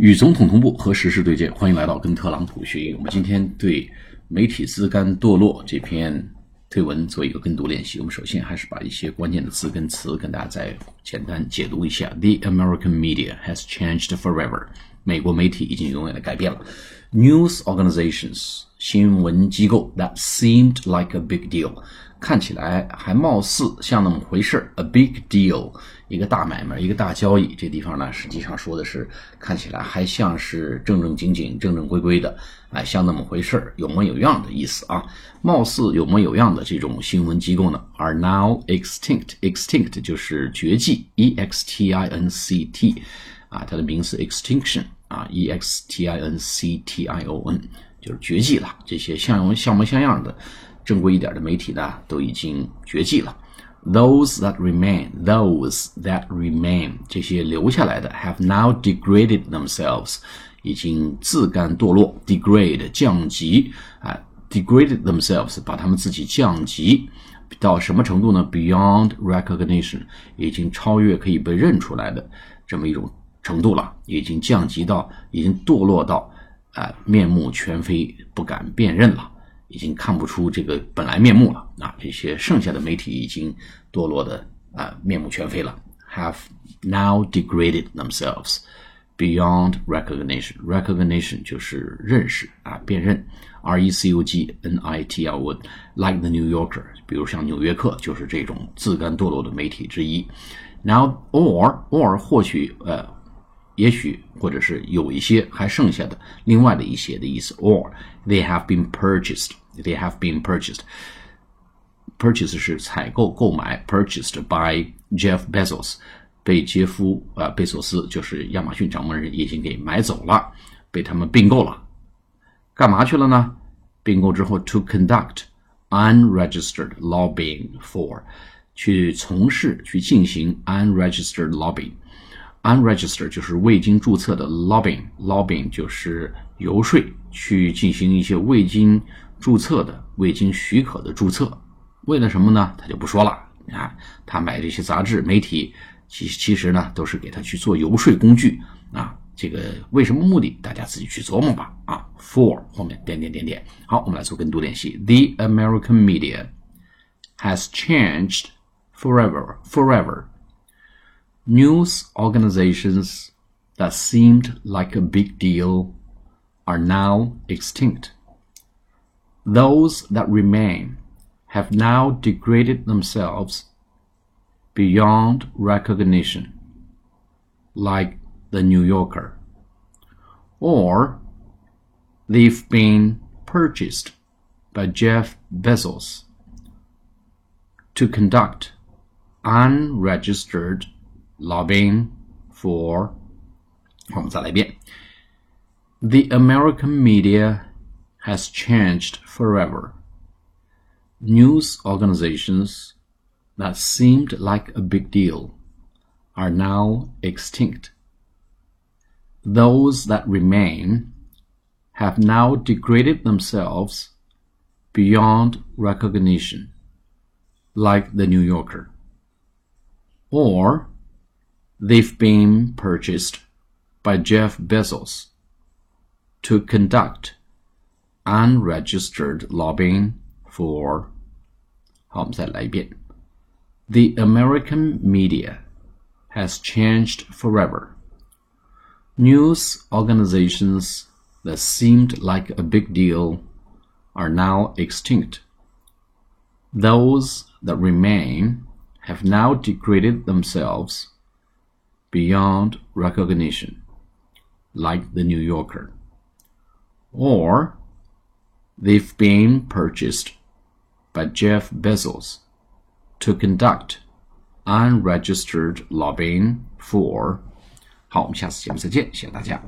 与总统同步和时事对接，欢迎来到跟特朗普学英语。我们今天对媒体自甘堕落这篇推文做一个跟读练习。我们首先还是把一些关键的字跟词跟大家再简单解读一下。The American media has changed forever。美国媒体已经永远的改变了。News organizations 新闻机构 that seemed like a big deal 看起来还貌似像那么回事。A big deal。一个大买卖，一个大交易，这地方呢，实际上说的是看起来还像是正正经经、正正规规的，哎，像那么回事儿，有模有样的意思啊。貌似有模有样的这种新闻机构呢，are now extinct，extinct 就是绝迹，e x t i n c t，啊，它的名词 extinction 啊，e x t i n c t i o n 就是绝迹了。这些像模像模像样的正规一点的媒体呢，都已经绝迹了。Those that remain, those that remain，这些留下来的，have now degraded themselves，已经自甘堕落，degrade 降级啊，degraded themselves，把他们自己降级到什么程度呢？Beyond recognition，已经超越可以被认出来的这么一种程度了，已经降级到，已经堕落到啊面目全非，不敢辨认了。已经看不出这个本来面目了啊！这些剩下的媒体已经堕落的啊面目全非了，have now degraded themselves beyond recognition. Recognition 就是认识啊，辨认。R E C U G N I T L like the New Yorker，比如像纽约客就是这种自甘堕落的媒体之一。Now or or 或许呃，也许或者是有一些还剩下的另外的一些的意思。Or they have been purchased. They have been purchased. Purchase 是采购、购买，purchased by Jeff Bezos，被杰夫啊贝索斯，就是亚马逊掌门人，已经给买走了，被他们并购了。干嘛去了呢？并购之后，to conduct unregistered lobbying for，去从事、去进行 unregistered lobbying。unregistered 就是未经注册的 lobbying，lobbying 就是 游说，去进行一些未经注册的未经许可的注册，为了什么呢？他就不说了。啊，他买这些杂志媒体，其其实呢都是给他去做游说工具啊。这个为什么目的？大家自己去琢磨吧。啊，for 后面点点点点。好，我们来做跟读练习。The American media has changed forever. Forever. News organizations that seemed like a big deal are now extinct. Those that remain have now degraded themselves beyond recognition, like the New Yorker, or they've been purchased by Jeff Bezos to conduct unregistered lobbying for the American media has changed forever. News organizations that seemed like a big deal are now extinct. Those that remain have now degraded themselves beyond recognition, like the New Yorker. Or they've been purchased by Jeff Bezos to conduct unregistered lobbying for 好，我们再来一遍. The American media has changed forever. News organizations that seemed like a big deal are now extinct. Those that remain have now degraded themselves beyond recognition, like the New Yorker. Or They've been purchased by Jeff Bezos to conduct unregistered lobbying for。好，我们下次节目再见，谢谢大家。